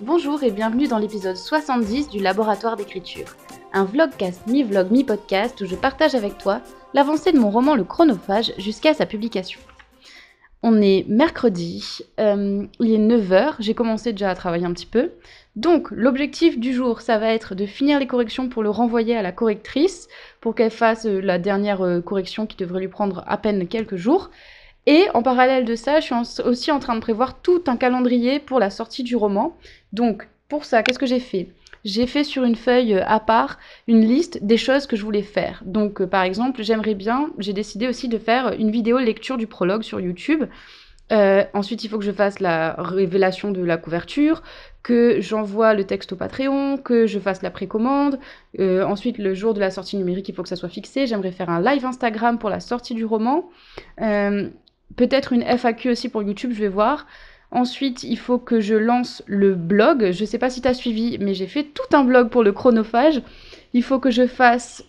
Bonjour et bienvenue dans l'épisode 70 du Laboratoire d'écriture, un vlogcast mi-vlog mi-podcast où je partage avec toi l'avancée de mon roman Le Chronophage jusqu'à sa publication. On est mercredi, euh, il est 9h, j'ai commencé déjà à travailler un petit peu. Donc l'objectif du jour, ça va être de finir les corrections pour le renvoyer à la correctrice, pour qu'elle fasse euh, la dernière euh, correction qui devrait lui prendre à peine quelques jours. Et en parallèle de ça, je suis aussi en train de prévoir tout un calendrier pour la sortie du roman. Donc, pour ça, qu'est-ce que j'ai fait? J'ai fait sur une feuille euh, à part une liste des choses que je voulais faire. Donc, euh, par exemple, j'aimerais bien, j'ai décidé aussi de faire une vidéo lecture du prologue sur YouTube. Euh, ensuite, il faut que je fasse la révélation de la couverture, que j'envoie le texte au Patreon, que je fasse la précommande. ensuite, le jour de la sortie numérique, il faut que ça soit fixé. J'aimerais faire un live Instagram pour la sortie du roman. Peut-être une FAQ aussi pour YouTube, je vais voir. Ensuite, il faut que je lance le blog. Je ne sais pas si tu as suivi, mais j'ai fait tout un blog pour le chronophage. Il faut que je fasse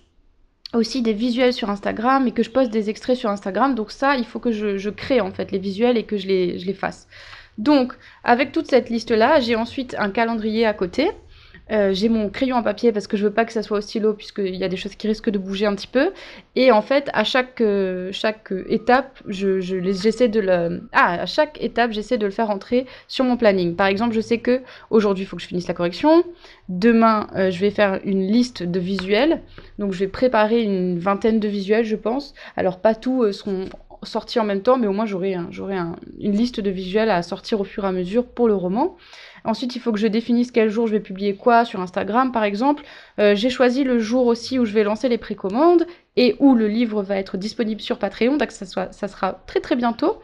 aussi des visuels sur Instagram et que je poste des extraits sur Instagram. Donc ça, il faut que je, crée en fait les visuels et que je les, je les fasse. Donc, avec toute cette liste-là, j'ai ensuite un calendrier à côté euh, j'ai mon crayon en papier parce que je veux pas que ça soit au stylo puisqu'il y a des choses qui risquent de bouger un petit peu. Et en fait, à chaque, euh, chaque étape, je, j'essaie de le... Ah, à chaque étape, j'essaie de le faire entrer sur mon planning. Par exemple, je sais que aujourd'hui, il faut que je finisse la correction. Demain, euh, je vais faire une liste de visuels. Donc, je vais préparer une vingtaine de visuels, je pense. Alors, pas tous seront sortis en même temps, mais au moins j'aurai, une liste de visuels à sortir au fur et à mesure pour le roman. Ensuite, il faut que je définisse quel jour je vais publier quoi sur Instagram, par exemple. Euh, j'ai choisi le jour aussi où je vais lancer les précommandes et où le livre va être disponible sur Patreon, donc ça sera très très bientôt.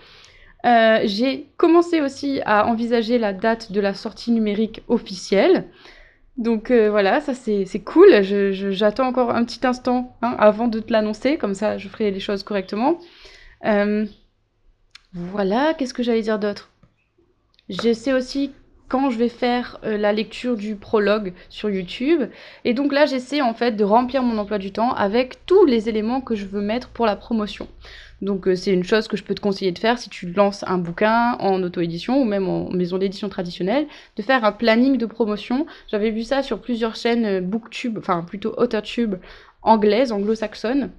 Euh, j'ai commencé aussi à envisager la date de la sortie numérique officielle. Donc euh, voilà, ça c'est cool. J'attends encore un petit instant hein, avant de te l'annoncer, comme ça je ferai les choses correctement. Voilà, qu'est-ce que j'allais dire d'autre? J'essaie aussi quand je vais faire euh, la lecture du prologue sur YouTube. Et donc là, j'essaie en fait de remplir mon emploi du temps avec tous les éléments que je veux mettre pour la promotion. Donc euh, c'est une chose que je peux te conseiller de faire si tu lances un bouquin en auto-édition ou même en maison d'édition traditionnelle, de faire un planning de promotion. J'avais vu ça sur plusieurs chaînes euh, booktube, enfin plutôt authortube anglaises, anglo-saxonnes.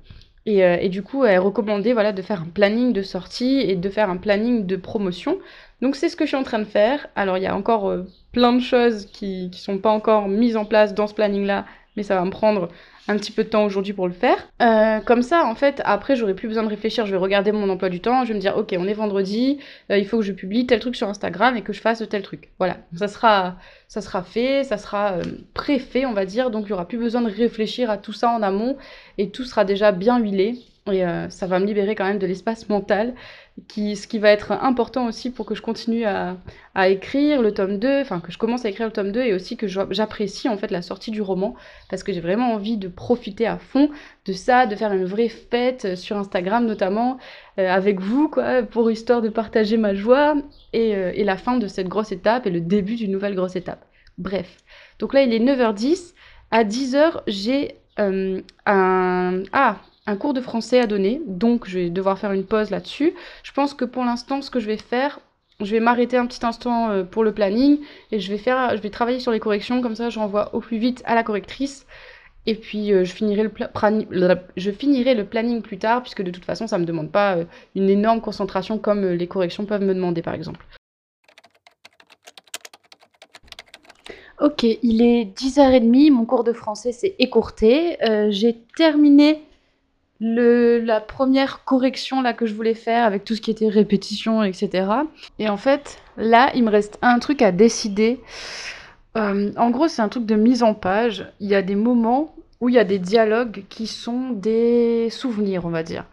Et, du coup, elle recommandait voilà, de faire un planning de sortie et de faire un planning de promotion. Donc c'est ce que je suis en train de faire. Alors il y a encore euh, plein de choses qui ne sont pas encore mises en place dans ce planning-là, mais ça va me prendre un petit peu de temps aujourd'hui pour le faire. Euh, comme ça, en fait, après, j'aurai plus besoin de réfléchir. Je vais regarder mon emploi du temps. Je vais me dire, ok, on est vendredi. Euh, il faut que je publie tel truc sur Instagram et que je fasse tel truc. Voilà, ça sera, ça sera fait, ça sera pré-fait, on va dire. Donc, il n'y aura plus besoin de réfléchir à tout ça en amont et tout sera déjà bien huilé. Et ça va me libérer quand même de l'espace mental qui, ce qui va être important aussi pour que je continue à, à, écrire le tome 2, enfin que je commence à écrire le tome 2 et aussi que j'apprécie en fait la sortie du roman parce que j'ai vraiment envie de profiter à fond de ça, de faire une vraie fête sur Instagram notamment euh, avec vous quoi, pour histoire de partager ma joie et, euh, et, la fin de cette grosse étape et le début d'une nouvelle grosse étape. Bref, donc là il est 9h10, à 10h j'ai euh, un... Ah, un cours de français à donner, donc je vais devoir faire une pause là-dessus. Je pense que pour l'instant, ce que je vais faire, je vais m'arrêter un petit instant euh, pour le planning et je vais, travailler sur les corrections, comme ça je renvoie au plus vite à la correctrice. Et puis euh, je, finirai le je finirai le planning plus tard, puisque de toute façon ça ne me demande pas euh, une énorme concentration comme les corrections peuvent me demander par exemple. Ok, il est 10h30, mon cours de français s'est écourté. J'ai terminé la première correction là que je voulais faire avec tout ce qui était répétition, etc. Et en fait, là, il me reste un truc à décider. Euh, en gros, c'est un truc de mise en page. Il y a des moments où il y a des dialogues qui sont des souvenirs, on va dire.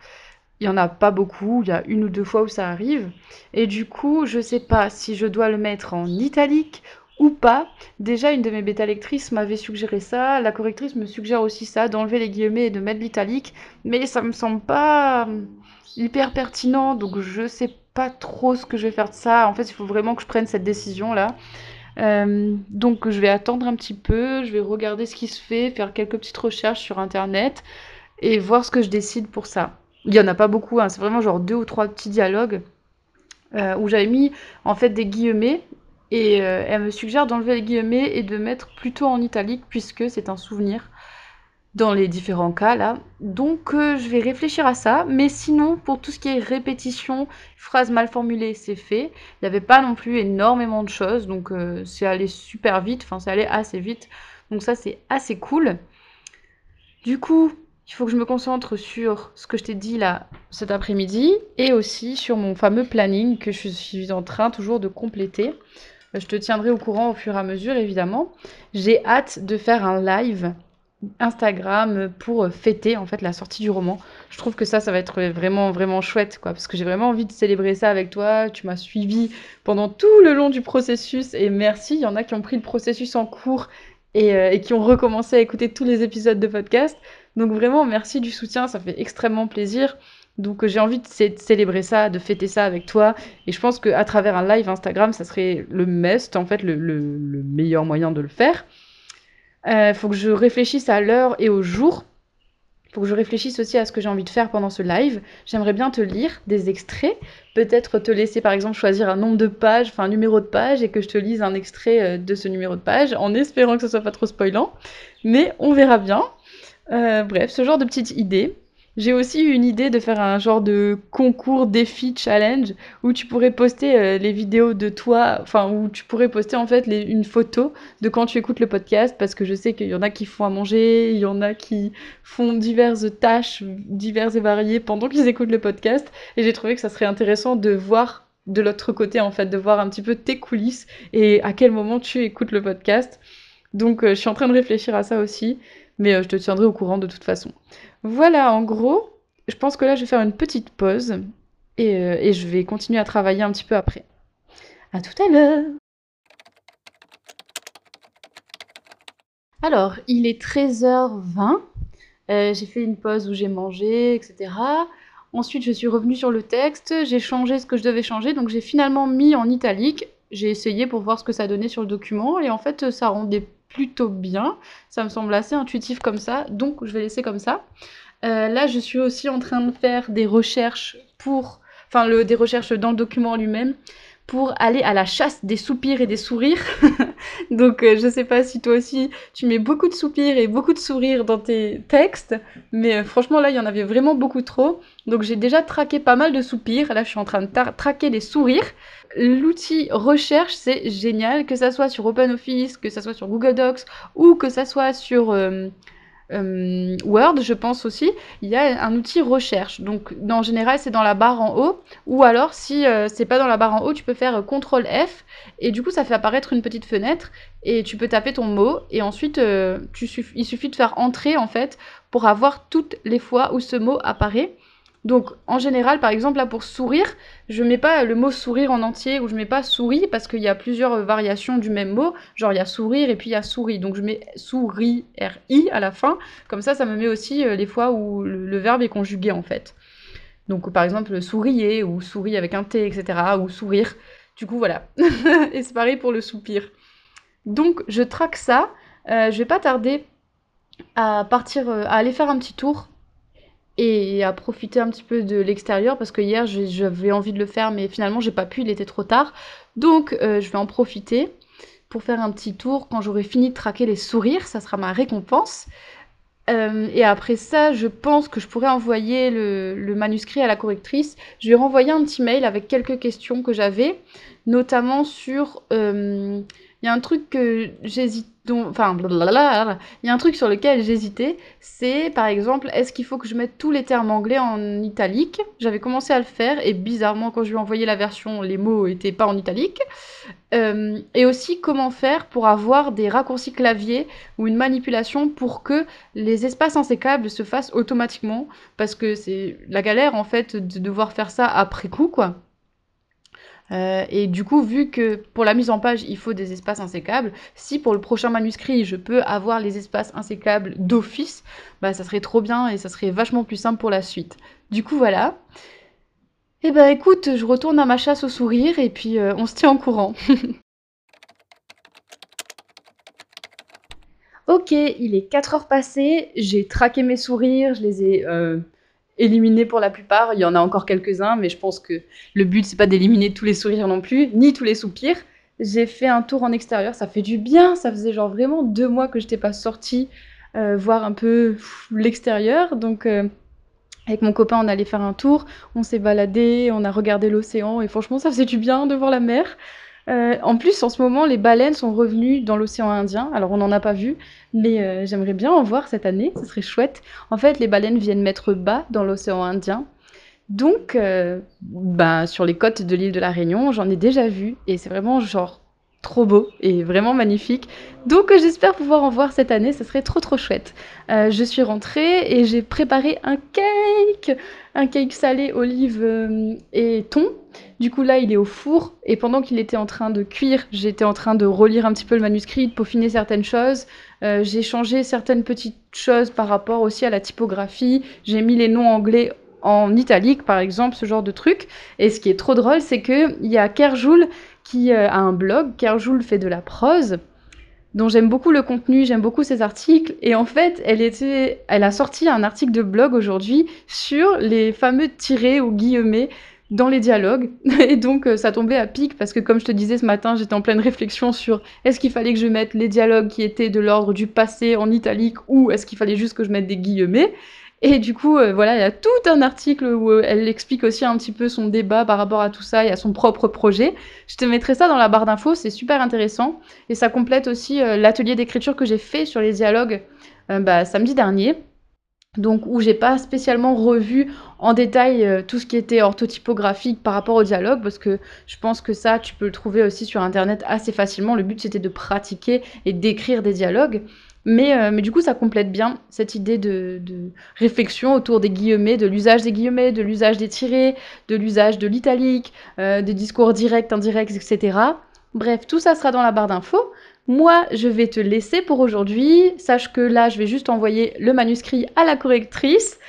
Il y en a pas beaucoup, il y a une ou deux fois où ça arrive. Et du coup, je sais pas si je dois le mettre en italique ou pas. Déjà, une de mes bêta lectrices m'avait suggéré ça. La correctrice me suggère aussi ça, d'enlever les guillemets et de mettre l'italique. Mais ça me semble pas euh, hyper pertinent, donc je sais pas trop ce que je vais faire de ça. En fait, il faut vraiment que je prenne cette décision là. Euh, donc je vais attendre un petit peu, je vais regarder ce qui se fait, faire quelques petites recherches sur internet et voir ce que je décide pour ça. Il y en a pas beaucoup, hein. c'est vraiment genre deux ou trois petits dialogues. euh, où j'avais mis en fait des guillemets et euh, elle me suggère d'enlever les guillemets et de mettre plutôt en italique puisque c'est un souvenir dans les différents cas là. Donc euh, je vais réfléchir à ça. Mais sinon, pour tout ce qui est répétition, phrases mal formulées, c'est fait. Il n'y avait pas non plus énormément de choses. Donc euh, c'est allé super vite. Enfin, c'est allé assez vite. Donc ça, c'est assez cool. Du coup, il faut que je me concentre sur ce que je t'ai dit là cet après-midi et aussi sur mon fameux planning que je suis en train toujours de compléter. Je te tiendrai au courant au fur et à mesure, évidemment. J'ai hâte de faire un live Instagram pour fêter en fait la sortie du roman. Je trouve que ça, ça va être vraiment vraiment chouette quoi, parce que j'ai vraiment envie de célébrer ça avec toi. Tu m'as suivi pendant tout le long du processus et merci. Il y en a qui ont pris le processus en cours et, euh, et qui ont recommencé à écouter tous les épisodes de podcast. Donc vraiment merci du soutien, ça fait extrêmement plaisir. Donc j'ai envie de célébrer ça, de fêter ça avec toi. Et je pense qu'à travers un live Instagram, ça serait le must, en fait, le, le, le meilleur moyen de le faire. Il euh, faut que je réfléchisse à l'heure et au jour. Il faut que je réfléchisse aussi à ce que j'ai envie de faire pendant ce live. J'aimerais bien te lire des extraits, peut-être te laisser par exemple choisir un nombre de pages, enfin un numéro de page, et que je te lise un extrait euh, de ce numéro de page, en espérant que ce soit pas trop spoilant. Mais on verra bien. Euh, bref, ce genre de petites idées. J'ai aussi eu une idée de faire un genre de concours défi challenge où tu pourrais poster euh, les vidéos de toi, enfin où tu pourrais poster en fait une photo de quand tu écoutes le podcast parce que je sais qu'il y en a qui font à manger, il y en a qui font diverses tâches diverses et variées pendant qu'ils écoutent le podcast et j'ai trouvé que ça serait intéressant de voir de l'autre côté en fait, de voir un petit peu tes coulisses et à quel moment tu écoutes le podcast. Donc euh, je suis en train de réfléchir à ça aussi, mais euh, je te tiendrai au courant de toute façon. Voilà, en gros, je pense que là, je vais faire une petite pause et, euh, je vais continuer à travailler un petit peu après. À tout à l'heure Alors, il est 13h20. Euh, j'ai fait une pause où j'ai mangé, etc. Ensuite, je suis revenue sur le texte, j'ai changé ce que je devais changer, donc j'ai finalement mis en italique. J'ai essayé pour voir ce que ça donnait sur le document, et en fait, ça rendait plutôt bien. Ça me semble assez intuitif comme ça, donc je vais laisser comme ça. Euh, là, je suis aussi en train de faire des recherches pour, enfin, le, des recherches dans le document lui-même pour aller à la chasse des soupirs et des sourires. Donc euh, je sais pas si toi aussi tu mets beaucoup de soupirs et beaucoup de sourires dans tes textes, mais euh, franchement là il y en avait vraiment beaucoup trop. Donc j'ai déjà traqué pas mal de soupirs, là je suis en train de traquer les sourires. L'outil recherche c'est génial, que ça soit sur OpenOffice, que ça soit sur Google Docs ou que ça soit sur... Euh, euh, Word, je pense aussi, il y a un outil recherche. Donc, en général, c'est dans la barre en haut. Ou alors, si euh, c'est pas dans la barre en haut, tu peux faire CTRL F. Et du coup, ça fait apparaître une petite fenêtre. Et tu peux taper ton mot. Et ensuite, il suffit de faire entrer, en fait, pour avoir toutes les fois où ce mot apparaît. Donc, en général, par exemple, là, pour sourire, je mets pas le mot sourire en entier ou je mets pas souris parce qu'il y a plusieurs variations du même mot. Genre, il y a sourire et puis il y a souris. Donc, je mets souris, R-I à la fin. Comme ça, ça me met aussi euh, les fois où le, verbe est conjugué, en fait. Donc, par exemple, sourier ou souris avec un T, etc. ou sourire. Du coup, voilà. et c'est pareil pour le soupir. Donc, je traque ça. Euh, je vais pas tarder à partir, euh, à aller faire un petit tour et à profiter un petit peu de l'extérieur parce que hier j'avais envie de le faire mais finalement j'ai pas pu, il était trop tard. Donc euh, je vais en profiter pour faire un petit tour quand j'aurai fini de traquer les sourires, ça sera ma récompense. Euh, et après ça, je pense que je pourrais envoyer le, manuscrit à la correctrice. Je lui ai renvoyé un petit mail avec quelques questions que j'avais, notamment sur... Euh, il y a un truc que j'hésite enfin, il y a un truc sur lequel j'hésitais, c'est par exemple, est-ce qu'il faut que je mette tous les termes anglais en italique? J'avais commencé à le faire et bizarrement, quand je lui ai envoyé la version, les mots étaient pas en italique. Euh, et aussi, comment faire pour avoir des raccourcis clavier ou une manipulation pour que les espaces insécables se fassent automatiquement, parce que c'est la galère en fait de devoir faire ça après coup, quoi. Euh, et du coup, vu que pour la mise en page, il faut des espaces insécables, si pour le prochain manuscrit, je peux avoir les espaces insécables d'office, bah ça serait trop bien et ça serait vachement plus simple pour la suite. Du coup, voilà. Eh ben écoute, je retourne à ma chasse au sourire et puis euh, on se tient en courant. ok, il est 4 heures passées, j'ai traqué mes sourires, je les ai... Euh, éliminés pour la plupart. Il y en a encore quelques-uns, mais je pense que le but, c'est pas d'éliminer tous les sourires non plus, ni tous les soupirs. J'ai fait un tour en extérieur, ça fait du bien. Ça faisait genre vraiment deux mois que je n'étais pas sortie euh, voir un peu l'extérieur. Donc, euh, avec mon copain, on allait faire un tour, on s'est baladé, on a regardé l'océan, et franchement, ça faisait du bien de voir la mer. Euh, en plus, en ce moment, les baleines sont revenues dans l'océan Indien. Alors, on n'en a pas vu, mais j'aimerais bien en voir cette année, ce serait chouette. En fait, les baleines viennent mettre bas dans l'océan Indien. Donc, bah, sur les côtes de l'île de la Réunion, j'en ai déjà vu, et c'est vraiment genre trop beau et vraiment magnifique. Donc euh, j'espère pouvoir en voir cette année, ce serait trop trop chouette. Euh, je suis rentrée et j'ai préparé un cake, un cake salé, olive euh, et thon. Du coup là il est au four et pendant qu'il était en train de cuire, j'étais en train de relire un petit peu le manuscrit, de peaufiner certaines choses. j'ai changé certaines petites choses par rapport aussi à la typographie. J'ai mis les noms anglais en italique par exemple, ce genre de truc. Et ce qui est trop drôle, c'est qu'il y a Kerjoul qui euh, a un blog, Kerjoul fait de la prose, dont j'aime beaucoup le contenu, j'aime beaucoup ses articles. Et en fait, elle, a sorti un article de blog aujourd'hui sur les fameux tirés ou guillemets dans les dialogues. Et donc, euh, ça tombait à pic parce que, comme je te disais ce matin, j'étais en pleine réflexion sur est-ce qu'il fallait que je mette les dialogues qui étaient de l'ordre du passé en italique ou est-ce qu'il fallait juste que je mette des guillemets. Et du coup, euh, voilà, il y a tout un article où euh, elle explique aussi un petit peu son débat par rapport à tout ça et à son propre projet. Je te mettrai ça dans la barre d'infos, c'est super intéressant. Et ça complète aussi euh, l'atelier d'écriture que j'ai fait sur les dialogues bah, samedi dernier. Donc où j'ai pas spécialement revu en détail tout ce qui était orthotypographique par rapport au dialogue parce que je pense que ça tu peux le trouver aussi sur internet assez facilement. Le but c'était de pratiquer et d'écrire des dialogues. Euh, mais, du coup, ça complète bien cette idée de, réflexion autour des guillemets, de l'usage des guillemets, de l'usage des tirés, de l'usage de l'italique, euh, des discours directs, indirects, etc. Bref, tout ça sera dans la barre d'infos. Moi, je vais te laisser pour aujourd'hui. Sache que là, je vais juste envoyer le manuscrit à la correctrice.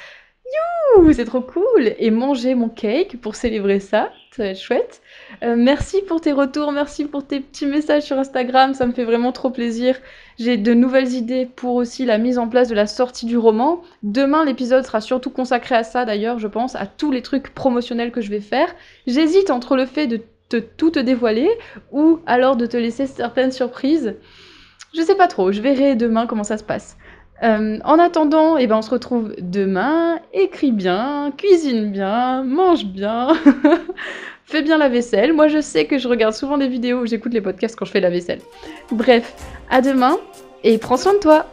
C'est trop cool Et manger mon cake pour célébrer ça, ça va être chouette. Euh, merci pour tes retours, merci pour tes petits messages sur Instagram, ça me fait vraiment trop plaisir. J'ai de nouvelles idées pour aussi la mise en place de la sortie du roman. Demain, l'épisode sera surtout consacré à ça d'ailleurs, je pense, à tous les trucs promotionnels que je vais faire. J'hésite entre le fait de te, tout te dévoiler ou alors de te laisser certaines surprises. Je sais pas trop, je verrai demain comment ça se passe. Euh, en attendant, eh ben, on se retrouve demain. Écris bien, cuisine bien, mange bien, fais bien la vaisselle. Moi, je sais que je regarde souvent des vidéos ou j'écoute les podcasts quand je fais la vaisselle. Bref, à demain et prends soin de toi.